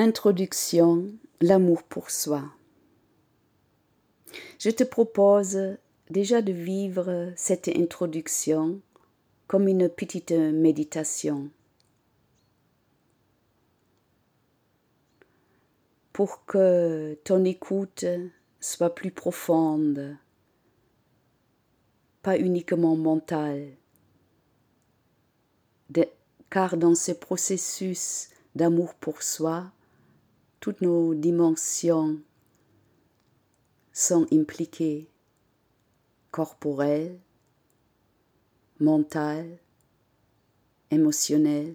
Introduction, l'amour pour soi. Je te propose déjà de vivre cette introduction comme une petite méditation pour que ton écoute soit plus profonde, pas uniquement mentale, car dans ce processus d'amour pour soi, toutes nos dimensions sont impliquées, corporelles, mentales, émotionnelles,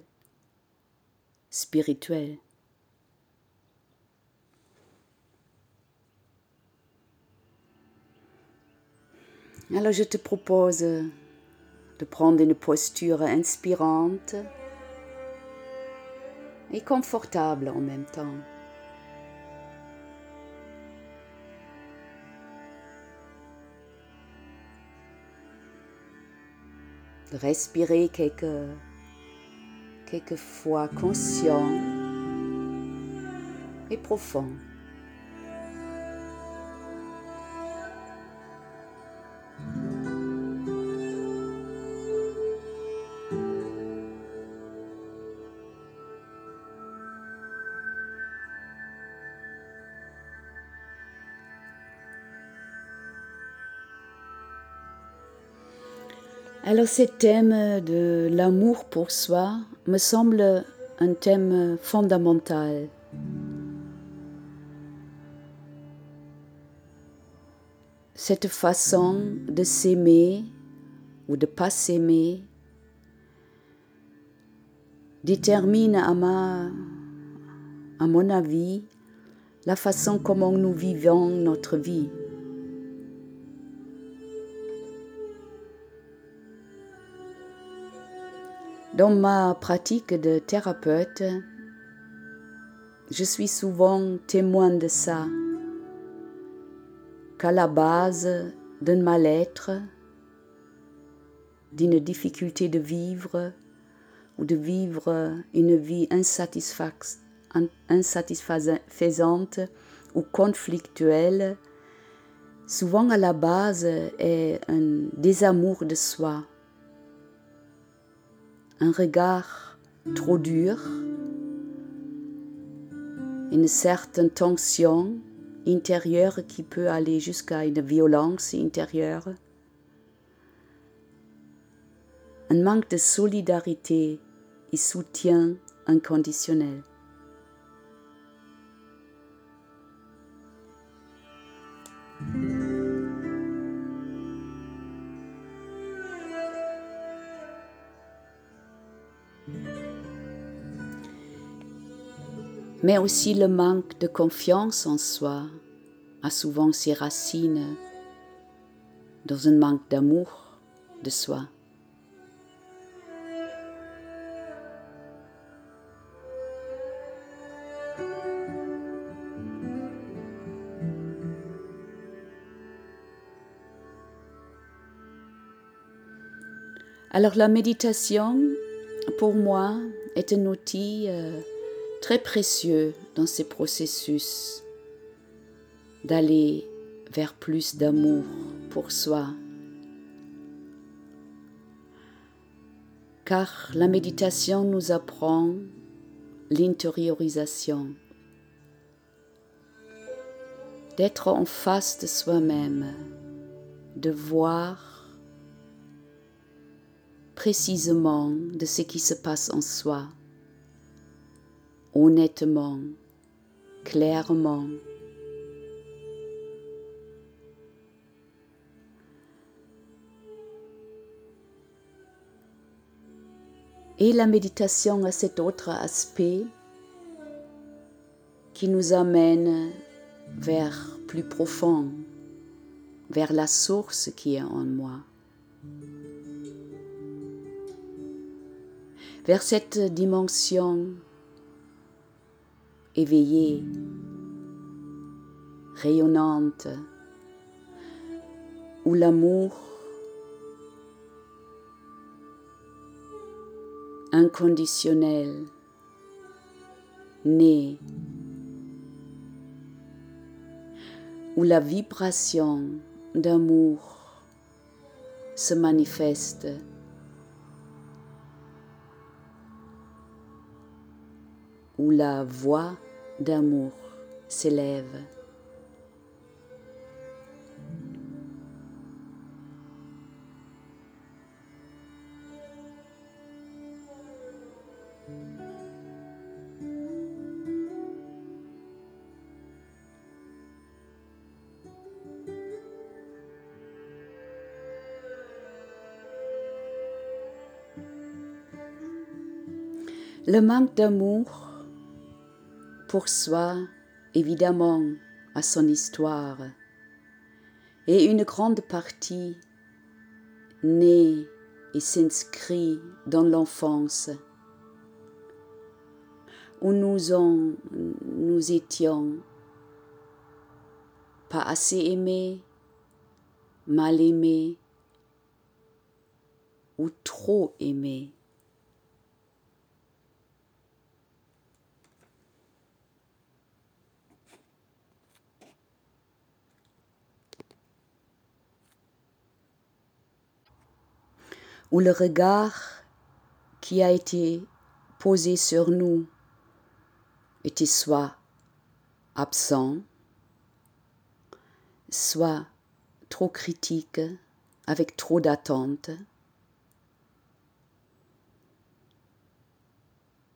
spirituelles. Alors je te propose de prendre une posture inspirante et confortable en même temps. Respirer quelques, quelques fois conscient et profond. Alors ce thème de l'amour pour soi me semble un thème fondamental. Cette façon de s'aimer ou de pas s'aimer détermine à, ma, à mon avis la façon comment nous vivons notre vie. Dans ma pratique de thérapeute, je suis souvent témoin de ça, qu'à la base d'un mal-être, d'une difficulté de vivre ou de vivre une vie insatisfaisante ou conflictuelle, souvent à la base est un désamour de soi un regard trop dur, une certaine tension intérieure qui peut aller jusqu'à une violence intérieure, un manque de solidarité et soutien inconditionnel. Mais aussi le manque de confiance en soi a souvent ses racines dans un manque d'amour de soi. Alors la méditation, pour moi, est un outil euh, très précieux dans ces processus d'aller vers plus d'amour pour soi. Car la méditation nous apprend l'intériorisation, d'être en face de soi-même, de voir précisément de ce qui se passe en soi honnêtement, clairement. Et la méditation a cet autre aspect qui nous amène vers plus profond, vers la source qui est en moi. Vers cette dimension éveillée, rayonnante, où l'amour inconditionnel naît, où la vibration d'amour se manifeste. Où la voix d'amour s'élève. Le manque d'amour pour soi, évidemment, a son histoire, et une grande partie naît et s'inscrit dans l'enfance, où nous, en, nous étions pas assez aimés, mal aimés ou trop aimés. Où le regard qui a été posé sur nous était soit absent, soit trop critique, avec trop d'attentes,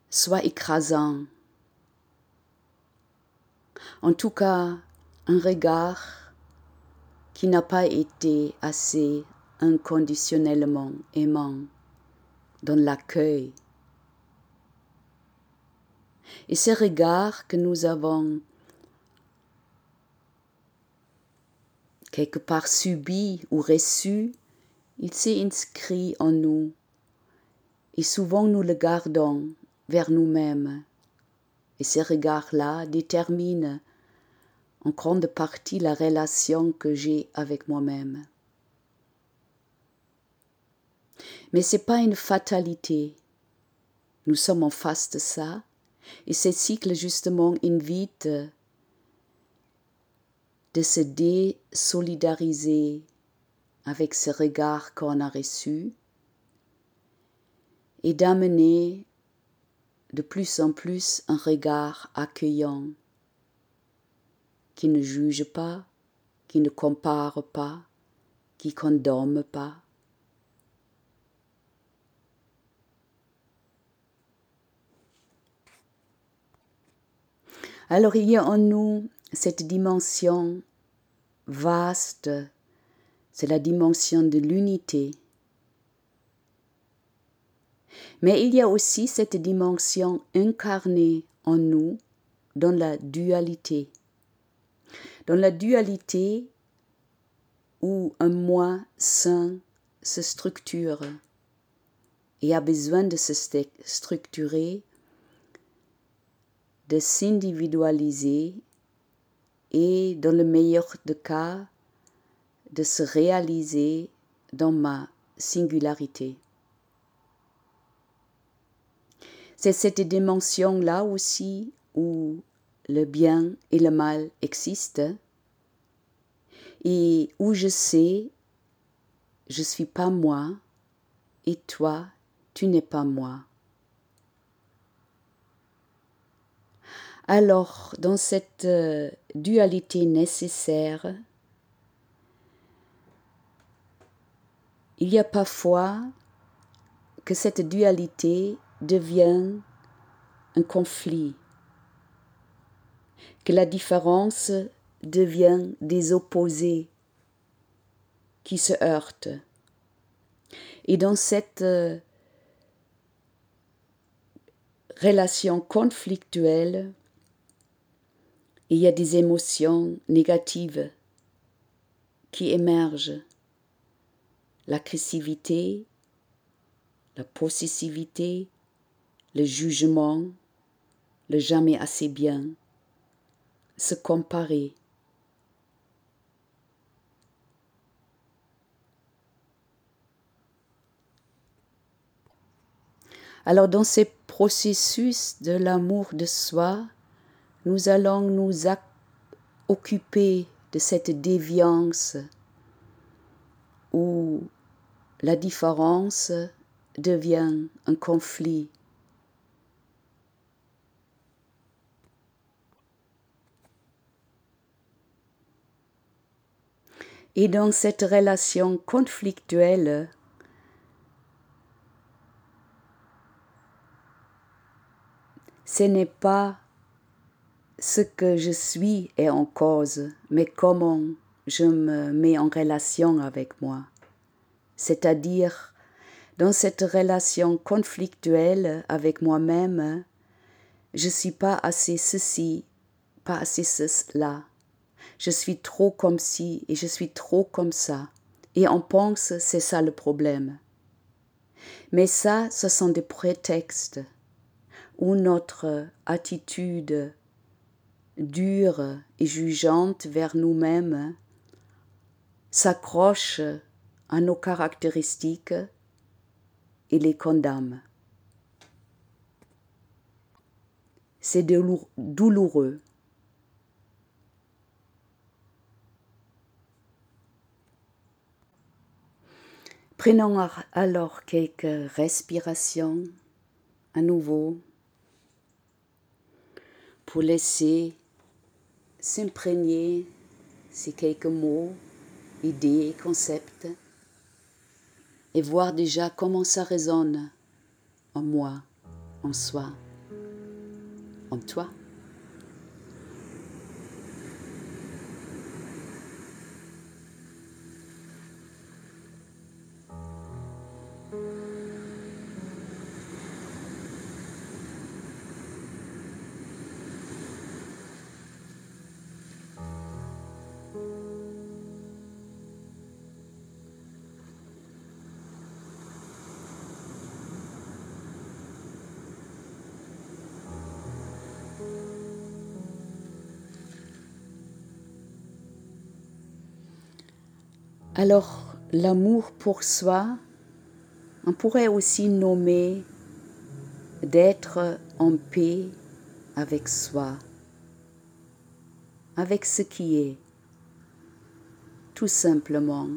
soit écrasant. En tout cas, un regard qui n'a pas été assez inconditionnellement aimant dans l'accueil. Et ce regard que nous avons quelque part subi ou reçu, il s'est inscrit en nous et souvent nous le gardons vers nous-mêmes. Et ce regard-là détermine en grande partie la relation que j'ai avec moi-même. Mais ce n'est pas une fatalité. Nous sommes en face de ça. Et ce cycle, justement, invite de se désolidariser avec ce regard qu'on a reçu et d'amener de plus en plus un regard accueillant qui ne juge pas, qui ne compare pas, qui condamne pas. Alors il y a en nous cette dimension vaste, c'est la dimension de l'unité. Mais il y a aussi cette dimension incarnée en nous dans la dualité. Dans la dualité où un moi sain se structure et a besoin de se structurer de s'individualiser et, dans le meilleur des cas, de se réaliser dans ma singularité. C'est cette dimension-là aussi où le bien et le mal existent et où je sais je ne suis pas moi et toi tu n'es pas moi. Alors, dans cette euh, dualité nécessaire, il y a parfois que cette dualité devient un conflit, que la différence devient des opposés qui se heurtent. Et dans cette euh, relation conflictuelle, il y a des émotions négatives qui émergent. L'agressivité, la possessivité, le jugement, le jamais assez bien, se comparer. Alors dans ces processus de l'amour de soi, nous allons nous occuper de cette déviance où la différence devient un conflit. Et dans cette relation conflictuelle, ce n'est pas ce que je suis est en cause, mais comment je me mets en relation avec moi. C'est-à-dire, dans cette relation conflictuelle avec moi-même, je suis pas assez ceci, pas assez cela. Je suis trop comme ci et je suis trop comme ça. Et on pense c'est ça le problème. Mais ça, ce sont des prétextes où notre attitude dure et jugeante vers nous-mêmes s'accroche à nos caractéristiques et les condamne. C'est douloureux. Prenons alors quelques respirations à nouveau pour laisser s'imprégner ces quelques mots, idées, concepts, et voir déjà comment ça résonne en moi, en soi, en toi. Alors, l'amour pour soi, on pourrait aussi nommer d'être en paix avec soi, avec ce qui est, tout simplement.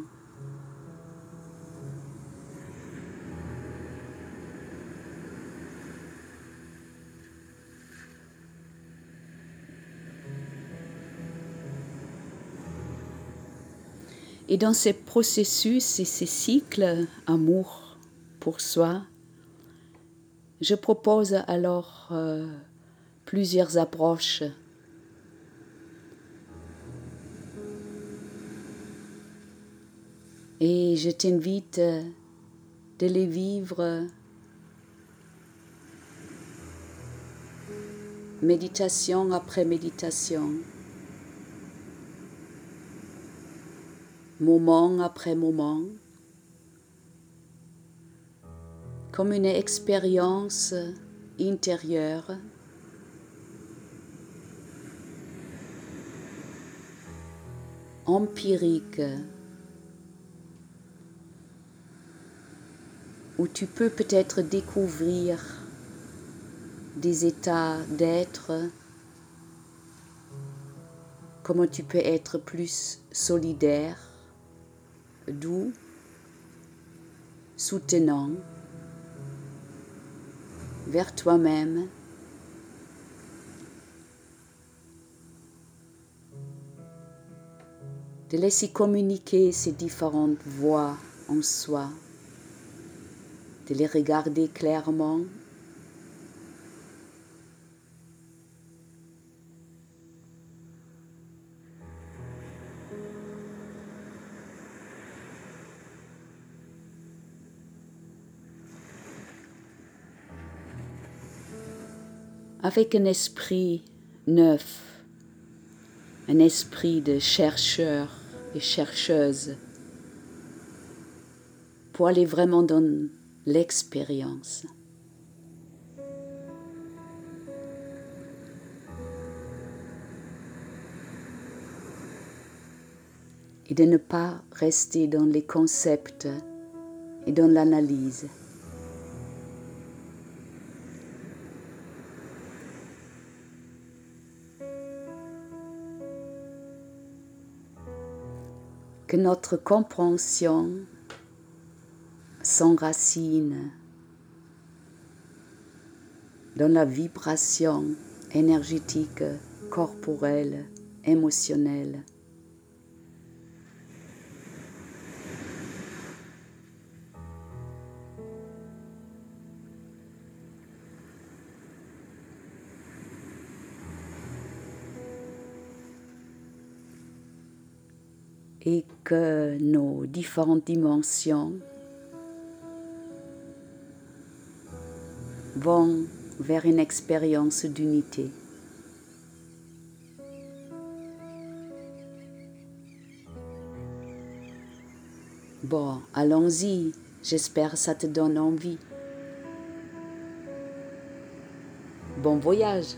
Et dans ces processus et ces cycles amour pour soi, je propose alors euh, plusieurs approches. Et je t'invite de les vivre méditation après méditation. Moment après moment, comme une expérience intérieure. empirique où tu peux peut-être découvrir des états d'être, comment tu peux être plus solidaire, doux, soutenant vers toi-même. De laisser communiquer ces différentes voix en soi, de les regarder clairement avec un esprit neuf, un esprit de chercheur et chercheuse, pour aller vraiment dans l'expérience. Et de ne pas rester dans les concepts et dans l'analyse. Que notre compréhension s'enracine dans la vibration énergétique, corporelle, émotionnelle. Et que nos différentes dimensions vont vers une expérience d'unité. Bon, allons-y, j'espère que ça te donne envie. Bon voyage